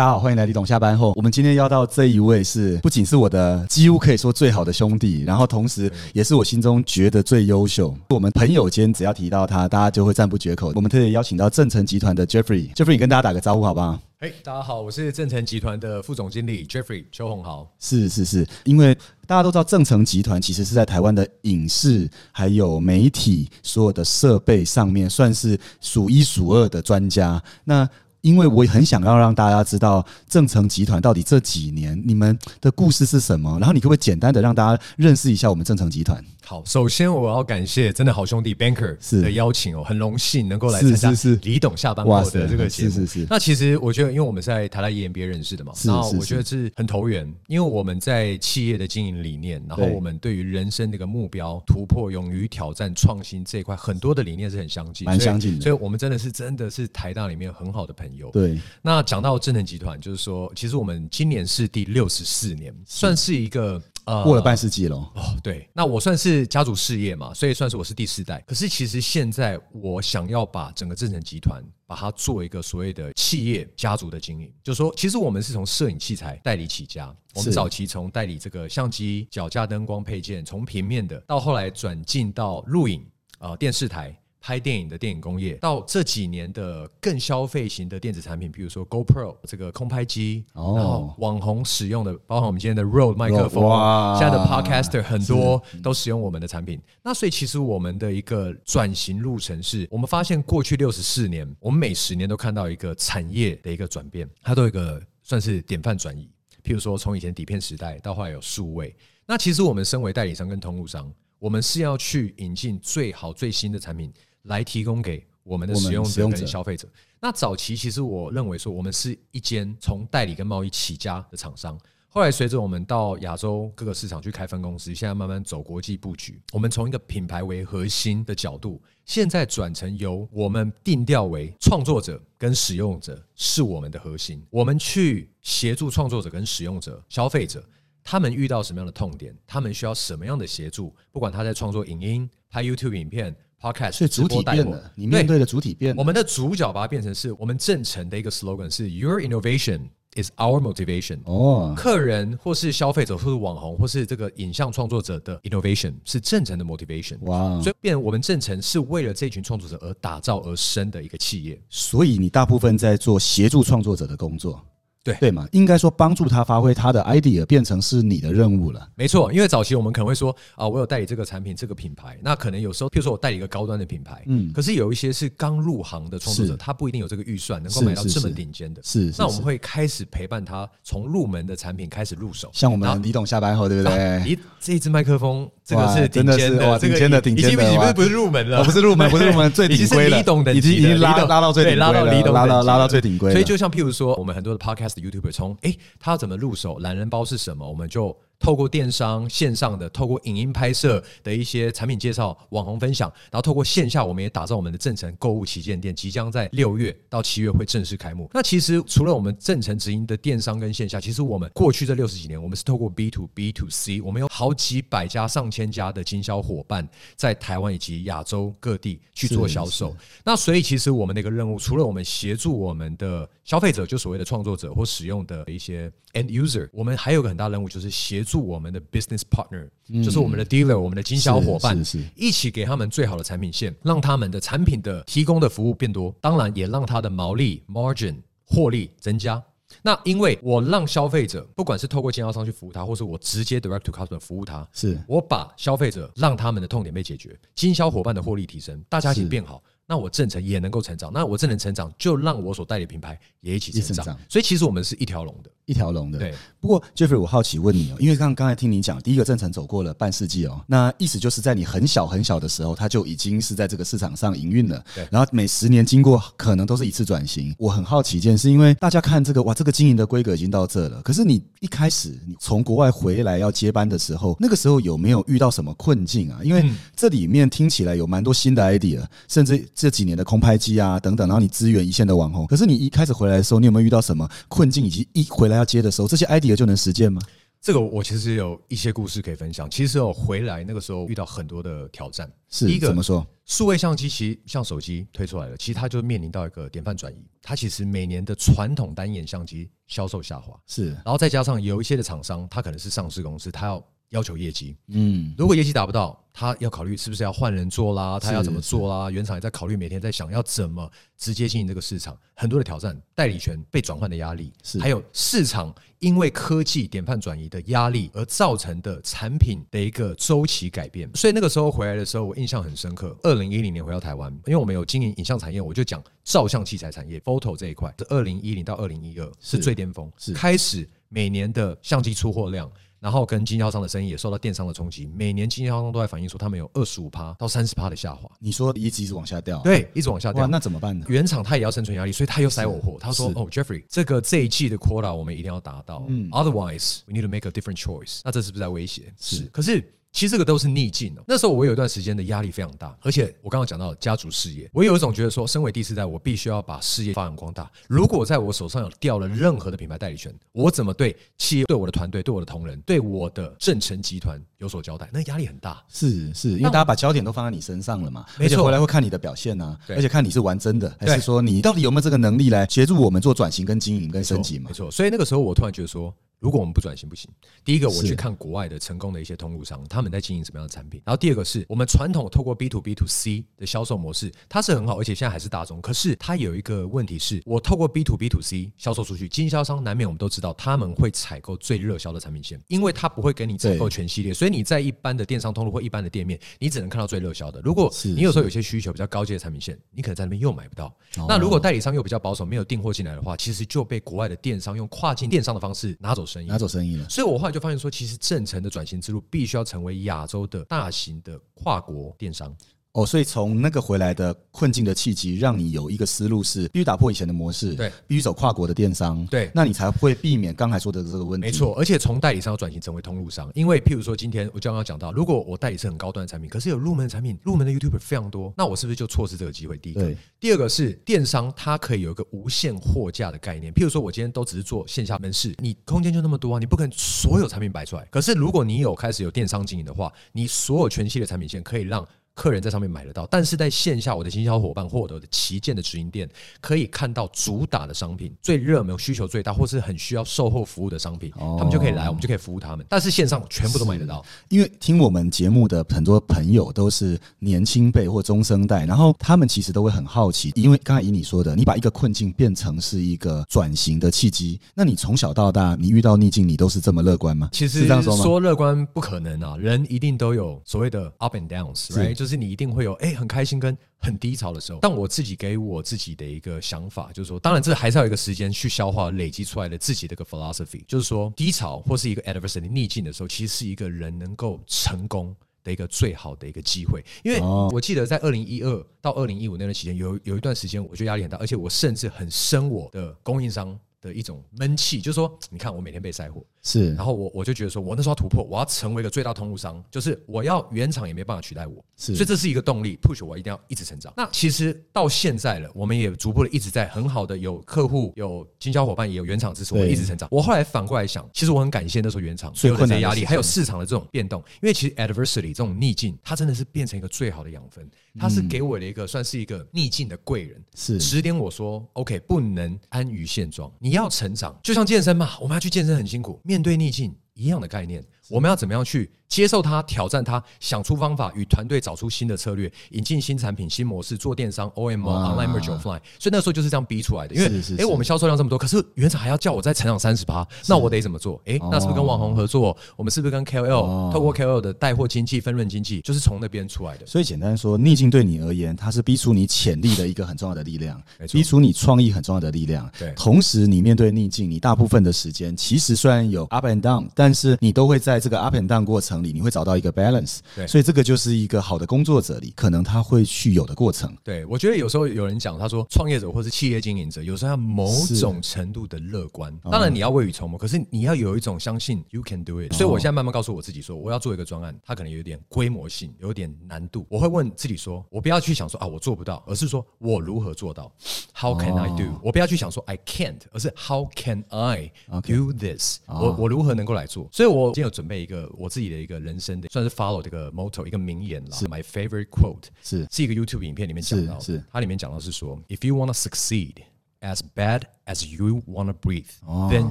大家好，欢迎来李董下班后。我们今天邀到这一位是，不仅是我的几乎可以说最好的兄弟，然后同时也是我心中觉得最优秀。我们朋友间只要提到他，大家就会赞不绝口。我们特别邀请到正成集团的 Jeffrey，Jeffrey 你跟大家打个招呼好不好？嘿，大家好，我是正成集团的副总经理 Jeffrey 邱宏豪。是是是，因为大家都知道正成集团其实是在台湾的影视还有媒体所有的设备上面算是数一数二的专家。那因为我很想要让大家知道正成集团到底这几年你们的故事是什么，然后你可不可以简单的让大家认识一下我们正成集团？好，首先我要感谢真的好兄弟 Banker 的邀请哦，很荣幸能够来参加是李董下班后的这个节目。是是是。那其实我觉得，因为我们是在台大 EMBA 认识的嘛，那我觉得是很投缘，因为我们在企业的经营理念，然后我们对于人生的一个目标、突破、勇于挑战、创新这一块，很多的理念是很相近，蛮相近的。所以我们真的是真的是台大里面很好的朋友。对，那讲到智能集团，就是说，其实我们今年是第六十四年，算是一个呃过了半世纪了。哦，对，那我算是家族事业嘛，所以算是我是第四代。可是其实现在我想要把整个正成集团把它做一个所谓的企业家族的经营，就是说，其实我们是从摄影器材代理起家，我们早期从代理这个相机、脚架、灯光配件，从平面的到后来转进到录影呃电视台。拍电影的电影工业，到这几年的更消费型的电子产品，比如说 GoPro 这个空拍机，哦。然后网红使用的，包括我们今天的 Rode 麦克风，哇。现在的 Podcaster 很多都使用我们的产品。那所以其实我们的一个转型路程是，我们发现过去六十四年，我们每十年都看到一个产业的一个转变，它都有一个算是典范转移。譬如说，从以前底片时代到后来有数位，那其实我们身为代理商跟通路商，我们是要去引进最好最新的产品来提供给我们的使用者跟消费者。那早期其实我认为说，我们是一间从代理跟贸易起家的厂商。后来随着我们到亚洲各个市场去开分公司，现在慢慢走国际布局。我们从一个品牌为核心的角度，现在转成由我们定调为创作者跟使用者是我们的核心，我们去协助创作者跟使用者、消费者。他们遇到什么样的痛点？他们需要什么样的协助？不管他在创作影音、拍 YouTube 影片、Podcast，所以主体变了，你面对的主体变了。我们的主角把它变成是我们正成的一个 slogan 是 Your innovation is our motivation。哦，客人或是消费者或是网红或是这个影像创作者的 innovation 是正成的 motivation。哇，所以变我们正成是为了这群创作者而打造而生的一个企业。所以你大部分在做协助创作者的工作，对对嘛？应该说帮助他发挥他的 idea，变成是你的任务了。没错，因为早期我们可能会说啊，我有代理这个产品、这个品牌，那可能有时候，譬如说我代理一个高端的品牌，嗯可是有一些是刚入行的创作者，他不一定有这个预算能够买到这么顶尖的。是，那我们会开始陪伴他从入门的产品开始入手，像我们李董下班后，对不对？咦，这一支麦克风，这个是顶尖的哇这个顶尖的顶尖的已经不是不是入门了，哦，不是入门，不是入门，最顶规了，李董等已经拉拉到最顶规了，拉到李董拉到拉到最顶规。所以就像譬如说，我们很多的 podcast YouTuber 从诶，他要怎么入手，懒人包是什么，我们就透过电商线上的，透过影音拍摄的一些产品介绍、网红分享，然后透过线下，我们也打造我们的正成购物旗舰店，即将在六月到七月会正式开幕。那其实除了我们正成直营的电商跟线下，其实我们过去这六十几年，我们是透过 B to B to C，我们有好几百家、上千家的经销伙伴在台湾以及亚洲各地去做销售。那所以其实我们的一个任务，除了我们协助我们的消费者，就所谓的创作者或使用的一些 end user，我们还有个很大任务，就是协助我们的 business partner，、就是我们的 dealer，我们的经销伙伴，一起给他们最好的产品线，让他们的产品的提供的服务变多，当然也让他的毛利 margin 获利增加。那因为我让消费者，不管是透过经销商去服务他，或是我直接 direct to customer 服务他，是我把消费者让他们的痛点被解决，经销伙伴的获利提升，大家一起变好，那我正成也能够成长。那我正能成长，就让我所代理品牌也一起成长。所以其实我们是一条龙的。一条龙的。对，不过 Jeffrey，我好奇问你哦，因为刚刚才听你讲，第一个正成走过了半世纪哦，那意思就是在你很小很小的时候，他就已经是在这个市场上营运了。对然后每十年经过可能都是一次转型。我很好奇一件事，因为大家看这个哇，这个经营的规格已经到这了，可是你一开始你从国外回来要接班的时候，那个时候有没有遇到什么困境啊？因为这里面听起来有蛮多新的 idea，甚至这几年的空拍机啊等等，然后你支援一线的网红。可是你一开始回来的时候，你有没有遇到什么困境？以及一回来要接的时候，这些 idea 就能实践吗？这个我其实有一些故事可以分享。其实我回来那个时候遇到很多的挑战。是第一个怎么说？数位相机其实像手机推出来了，其实它就面临到一个典范转移。它其实每年的传统单眼相机销售下滑，是然后再加上有一些的厂商，它可能是上市公司，它要要求业绩，嗯，如果业绩达不到，他要考虑是不是要换人做啦，他要怎么做啦，原厂也在考虑，每天在想要怎么直接经营这个市场，很多的挑战，代理权被转换的压力，是还有市场因为科技典范转移的压力而造成的产品的一个周期改变。所以那个时候回来的时候，我印象很深刻。二零一零年回到台湾，因为我们有经营影像产业，我就讲照相器材产业 photo 这一块，是二零一零到二零一二是是最巅峰，是开始每年的相机出货量。然后跟经销商的生意也受到电商的冲击，每年经销商都在反映说他们有二十五趴到三十趴的下滑，你说一直一直往下掉，，对，一直往下，掉。那怎么办呢？原厂他也要生存压力，所以他又塞我货。他说：“哦，Jeffrey，这个这一季的 quota 我们一定要达到、嗯 o t h e r w i s e we need to make a different choice。”那这是不是在威胁？是可是其实这个都是逆境哦。那时候我有一段时间的压力非常大，而且我刚刚讲到家族事业，我有一种觉得说，身为第四代，我必须要把事业发扬光大。如果在我手上有掉了任何的品牌代理权，我怎么对企业、对我的团队、对我的同仁、对我的正成集团有所交代？那压力很大。是是，因为大家把焦点都放在你身上了嘛，没错而且回来会看你的表现啊，对而且看你是玩真的，还是说你到底有没有这个能力来协助我们做转型、跟经营、跟升级嘛没？错，所以那个时候我突然觉得说，如果我们不转型不行。第一个，我去看国外的成功的一些通路商，他们在经营什么样的产品。然后第二个是我们传统透过 B to B to C 的销售模式，它是很好，而且现在还是大众。可是它有一个问题是，我透过 B to B to C 销售出去，经销商难免我们都知道他们会采购最热销的产品线，因为他不会给你采购全系列，所以你在一般的电商通路或一般的店面，你只能看到最热销的。如果是你有时候有些需求比较高阶的产品线，你可能在那边又买不到。哦那如果代理商又比较保守，没有订货进来的话，其实就被国外的电商用跨境电商的方式拿走生意。拿走生意了，所以我后来就发现说，其实正成的转型之路必须要成为亚洲的大型的跨国电商。哦，所以从那个回来的困境的契机，让你有一个思路是必须打破以前的模式，对，必须走跨国的电商，对那你才会避免刚才说的这个问题。没，错，而且从代理商要转型成为通路商，因为譬如说今天我刚刚讲到，如果我代理是很高端的产品，可是有入门的产品，入门的 YouTuber 非常多，那我是不是就错失这个机会？第一个，第二个是电商，它可以有一个无限货架的概念。譬如说，我今天都只是做线下门市，你空间就那么多啊，你不可能所有产品摆出来。可是如果你有开始有电商经营的话，你所有全系的产品线可以让。客人在上面买得到，但是在线下，我的经销伙伴或者我的旗舰的直营店可以看到主打的商品、最热门、需求最大，或是很需要售后服务的商品，哦他们就可以来，我们就可以服务他们。但是线上全部都买得到，因为听我们节目的很多朋友都是年轻辈或中生代，然后他们其实都会很好奇，因为刚才以你说的，你把一个困境变成是一个转型的契机，那你从小到大，你遇到逆境，你都是这么乐观吗？其实是这样说乐观不可能啊，人一定都有所谓的 up and downs，是 right？就是你一定会有哎、很开心跟很低潮的时候。但我自己给我自己的一个想法，就是说，当然这还是要有一个时间去消化累积出来的自己的一个 philosophy，就是说低潮或是一个 adversity 逆境的时候，其实是一个人能够成功。的一个最好的一个机会，因为哦我记得在二零一二到二零一五那段期间，有有一段时间，我觉得压力很大，而且我甚至很生我的供应商的一种闷气，就是说，你看我每天被塞货，是然后我我就觉得说，我那时候要突破，我要成为一个最大通路商，就是我要原厂也没办法取代我，是所以这是一个动力，push 我一定要一直成长。那其实到现在了，我们也逐步的一直在很好的有客户、有经销伙伴，也有原厂支持，我一直成长。我后来反过来想，其实我很感谢那时候原厂所有的这些压力，还有市场的这种变动，因为其实 adversity 这种逆境，它真的是变成一个最好的养分，它是给我的一个算是一个逆境的贵人。是指点我说：“OK，不能安于现状，你要成长。就像健身嘛，我们要去健身很辛苦，面对逆境一样的概念，我们要怎么样去接受它、挑战它，想出方法，与团队找出新的策略，引进新产品、新模式，做电商、OMO、哇 Online Merge Offline。所以那时候就是这样逼出来的。因为诶，是是是我们销售量这么多，可是原厂还要叫我再成长三十趴，那我得怎么做？诶，那是不是跟网红合作？我们是不是跟 KOL、哦透过 KOL 的带货经济、分润经济，就是从那边出来的？所以简单说，逆境对你而言，它是逼出你潜力的一个很重要的力量逼出你创意很重要的力量。对同时你面对逆境，你大部分的时间其实虽然有 up and down，但是你都会在这个 up and down 过程里，你会找到一个 balance。对所以这个就是一个好的工作者里可能他会去有的过程。对，我觉得有时候有人讲，他说创业者或是企业经营者，有时候要某种程度的乐观。当然你要未雨绸缪，可是你要有一种相信 you can do it。所以我现在慢慢告诉我自己说，我要做一个专案，它可能有点规模性，有点难度。我会问自己说，我不要去想说啊我做不到，而是说我如何做到？How can I do？、我不要去想说 I can't，而是 How can I do this？、我我如何能够来做？所以我今天有准备一个我自己的一个人生的，算是 follow 这个 motto 一个名言啦。My favorite quote 是是一个 YouTube 影片里面讲到的，是是它里面讲到是说，If you wanna succeed as bad as you want to breathe, then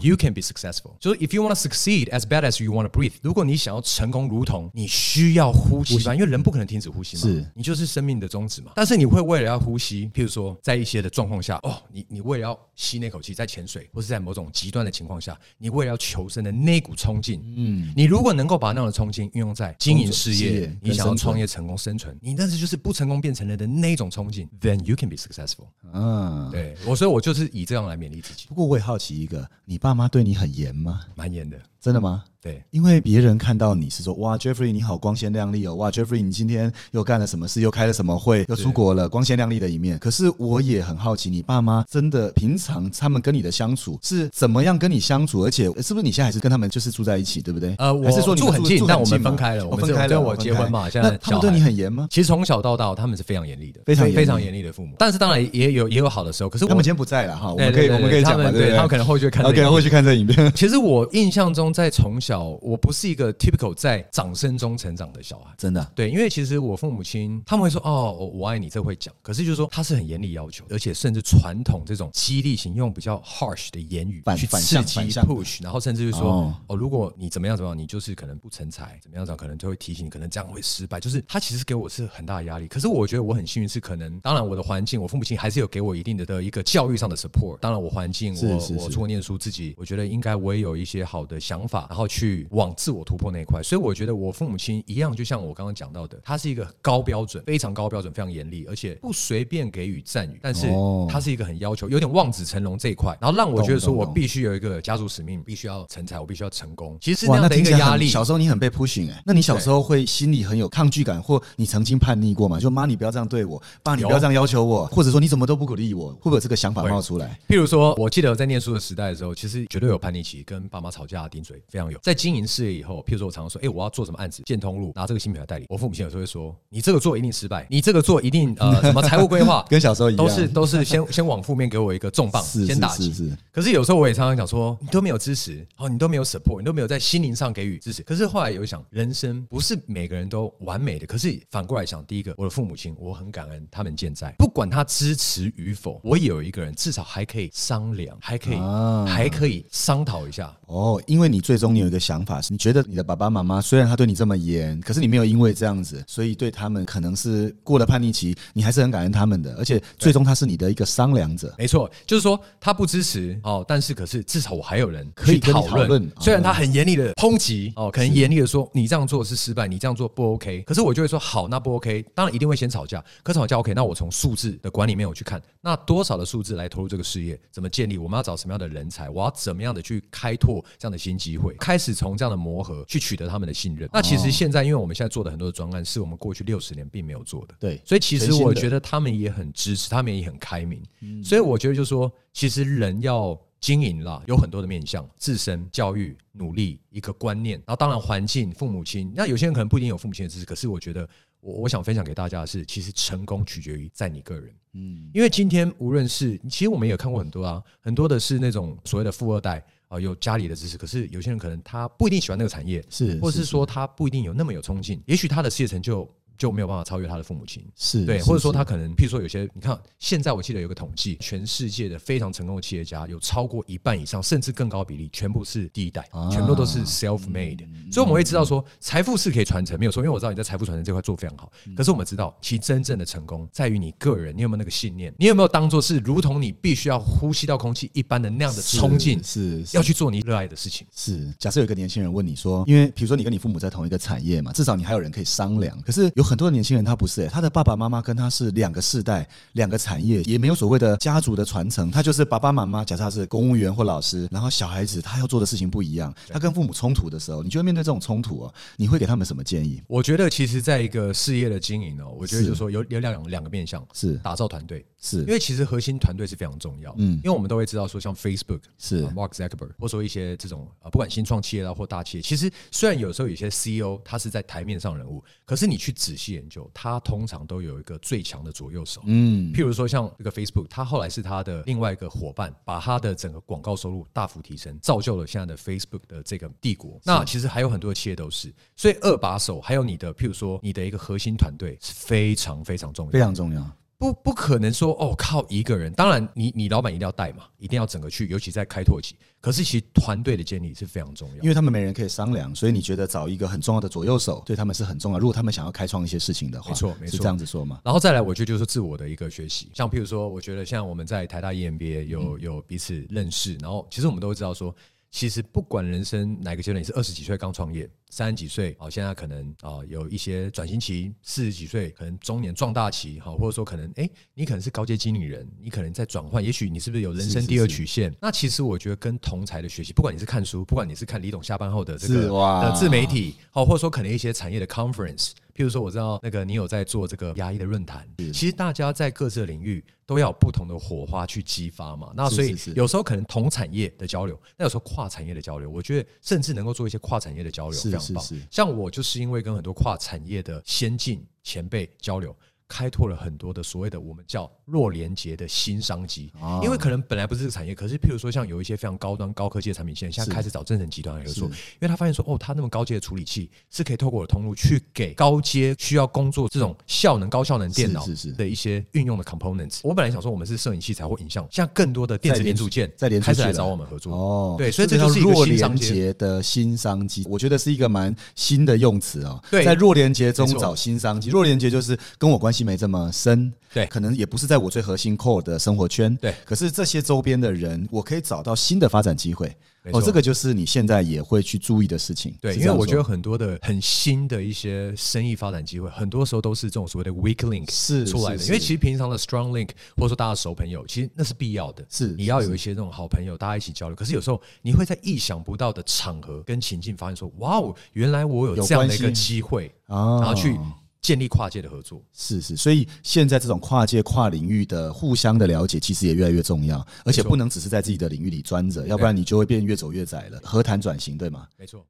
you can be successful。就是 If you want to succeed as bad as you want to breathe，如果你想要成功，如同你需要呼吸吧，因为人不可能停止呼吸嘛，是你就是生命的宗旨嘛。但是你会为了要呼吸，譬如说在一些的状况下，哦，你你为了要吸那口气，在潜水或是在某种极端的情况下，你为了要求生的那股冲劲，嗯，你如果能够把那样的冲劲运用在经营事业你想要创业成功生存，你但是就是不成功变成了的那种冲劲，then you can be successful。嗯，对我，所以我就是以这样来勉励自己，不过我也好奇一个，你爸妈对你很严吗？蛮严的。真的吗？对，因为别人看到你是说，哇，Jeffrey 你好光鲜亮丽哦，哇，Jeffrey 你今天又干了什么事，又开了什么会，又出国了，光鲜亮丽的一面。可是我也很好奇，你爸妈真的平常他们跟你的相处是怎么样跟你相处？而且是不是你现在还是跟他们就是住在一起，对不对？呃我是说你住很近但我们分开了我们哦分开了，我结婚嘛现在他们对你很严吗？其实从小到大他们是非常严厉的，非常非常严厉的父母。但是当然也有也有好的时候，可是我他们今天不在了哈，我们可以我们可以讲嘛，对对？他们可能后续看这个 OK，影片会去看这影片。其实我印象中，在从小我不是一个 typical 在掌声中成长的小孩。真的啊，对，因为其实我父母亲他们会说哦，我我爱你，这会讲。可是就是说他是很严厉要求，而且甚至传统这种激励型，用比较 harsh 的言语去刺激 push，然后甚至就说哦哦如果你怎么样怎么样，你就是可能不成才，怎么样怎么样，可能就会提醒你，可能这样会失败。就是他其实给我是很大的压力。可是我觉得我很幸运，是可能当然我的环境，我父母亲还是有给我一定的的一个教育上的 support。当然我环境，我我出国念书，自己我觉得应该我也有一些好的想法，然后去往自我突破那一块。所以我觉得我父母亲一样，就像我刚刚讲到的，他是一个高标准，非常高标准，非常严厉，而且不随便给予赞誉，但是哦他是一个很要求，有点望子成龙这一块，然后让我觉得说我必须有一个家族使命，必须要成才，我必须要成功。其实是那样的一个压力。小时候你很被 pushing 哎、那你小时候会心里很有抗拒感，或你曾经叛逆过吗？就妈，你不要这样对我，爸，你不要这样要求我，或者说你怎么都不鼓励我，会不会有这个想法冒出来？譬如说，我记得我在念书的时代的时候，其实绝对有叛逆期，跟爸妈吵架、顶嘴，非常有。在经营事业以后，譬如说我常常说，哎、我要做什么案子，建通路拿这个新品牌代理，我父母亲有时候会说，你这个做一定失败，你这个做一定呃什么财务规划 跟小时候一样，都是都是先先往负面给我一个重磅，是先打击。可是有时候我也常常讲说，你都没有支持，哦，你都没有 support，你都没有在心灵上给予支持。可是后来有想，人生不是每个人都完美的。可是反过来想，第一个，我的父母亲，我很感恩他们健在，不管他支持与否，我也有一个人至少还可以商量，还可以、啊还可以商讨一下。哦，因为你你最终你有一个想法，是你觉得你的爸爸妈妈虽然他对你这么严，可是你没有因为这样子，所以对他们可能是过了叛逆期，你还是很感恩他们的，而且最终他是你的一个商量者。没错，就是说他不支持哦，但是可是至少我还有人可以讨讨论虽然他很严厉的抨击哦，可能严厉的说你这样做是失败，你这样做不 OK。可是我就会说好，那不 OK，当然一定会先吵架。可吵架 OK，那我从数字的管理面我去看，那多少的数字来投入这个事业，怎么建立，我们要找什么样的人才，我要怎么样的去开拓这样的新机会，开始从这样的磨合去取得他们的信任。那其实现在，因为我们现在做的很多的专案，是我们过去六十年并没有做的。对，所以其实我觉得他们也很支持，他们也很开明。所以我觉得就是说，其实人要经营啦，有很多的面向，自身教育、努力一个观念，然后当然环境、父母亲。那有些人可能不一定有父母亲的支持，可是我觉得我我想分享给大家的是，其实成功取决于在你个人。嗯，因为今天无论是，其实我们也看过很多啊，很多的是那种所谓的富二代啊、有家里的支持，可是有些人可能他不一定喜欢那个产业，是，或者是说他不一定有那么有冲劲，也许他的事业成就就没有办法超越他的父母亲。是对或者说他可能，譬如说有些，你看现在我记得有个统计，全世界的非常成功的企业家有超过一半以上，甚至更高比例，全部是第一代，啊全部都是 self made。所以我们会知道说，财富是可以传承，没有错，因为我知道你在财富传承这块做非常好。可是我们知道，其真正的成功在于你个人，你有没有那个信念，你有没有当做是如同你必须要呼吸到空气一般的那样的冲劲，是是要去做你热爱的事情。是，假设有一个年轻人问你说，因为比如说你跟你父母在同一个产业嘛，至少你还有人可以商量。可是有很多的年轻人他不是、欸，他的爸爸妈妈跟他是两个世代、两个产业，也没有所谓的家族的传承。他就是爸爸妈妈，假设他是公务员或老师，然后小孩子他要做的事情不一样，他跟父母冲突的时候，你就会面对这种冲突哦，你会给他们什么建议？我觉得其实在一个事业的经营哦，我觉得就是说有有两两个面向，是打造团队，是因为其实核心团队是非常重要。嗯因为我们都会知道说，像 Facebook 是啊 Mark Zuckerberg，或者说一些这种啊，不管新创企业啦或大企业，其实虽然有时候有些 CEO 他是在台面上人物，可是你去仔细研究，他通常都有一个最强的左右手。嗯，譬如说像这个 Facebook，它后来是它的另外一个伙伴，把它的整个广告收入大幅提升，造就了现在的 Facebook 的这个帝国。那其实还有很多的企业都是，所以二把手还有你的，譬如说你的一个核心团队是非常非常重要非。常重要。不不可能说哦靠一个人，当然你你老板一定要带嘛，一定要整个去，尤其在开拓期。可是其实团队的建立是非常重要因。为他们没人可以商量，所以你觉得找一个很重要的左右手对他们是很重要。如果他们想要开创一些事情的话，没错没错是这样子说嘛？然后再来，我觉得就是自我的一个学习，像譬如说，我觉得像我们在台大 E EMBA 有有彼此认识，然后其实我们都会知道说，其实不管人生哪个阶段，你是二十几岁刚创业，三十几岁哦，现在可能啊有一些转型期，四十几岁可能中年壮大期哈，或者说可能哎你可能是高阶经理人，你可能在转换，也许你是不是有人生第二是曲线？那其实我觉得跟同才的学习，不管你是看书，不管你是看李董下班后的这个的自媒体，好，或者说可能一些产业的 conference。譬如说，我知道那个你有在做这个牙医的论坛，其实大家在各自的领域都要有不同的火花去激发嘛。那所以有时候可能同产业的交流，那有时候跨产业的交流，我觉得甚至能够做一些跨产业的交流，非常棒。像我就是因为跟很多跨产业的先进前辈交流。开拓了很多的所谓的我们叫弱连接的新商机，哦因为可能本来不是这个产业，可是譬如说像有一些非常高端高科技的产品线，现在开始找正成集团来合作，因为他发现说，哦，他那么高阶的处理器是可以透过我的通路去给高阶需要工作这种效能高效能电脑的一些运用的 components。我本来想说我们是摄影器材或影像，现在更多的电子连零组件在连开始来找我们合作。哦，对所以这就是弱连接的新商机，我觉得是一个蛮新的用词哦。对。在弱连接中找新商机，弱连接就是跟我关系没这么深，对可能也不是在我最核心 core 的生活圈，对可是这些周边的人，我可以找到新的发展机会。哦，这个就是你现在也会去注意的事情。对，因为我觉得很多的很新的一些生意发展机会，很多时候都是这种所谓的 weak link 是出来的。因为其实平常的 strong link 或者说大家熟朋友，其实那是必要的。是你要有一些这种好朋友，大家一起交流。可是有时候你会在意想不到的场合跟情境发现说，哇哦，原来我有有这样的一个机会，啊然后去建立跨界的合作。是是，所以现在这种跨界跨领域的互相的了解，其实也越来越重要，而且不能只是在自己的领域里钻着，要不然你就会变越走越窄了。何谈转型，对吗？没错。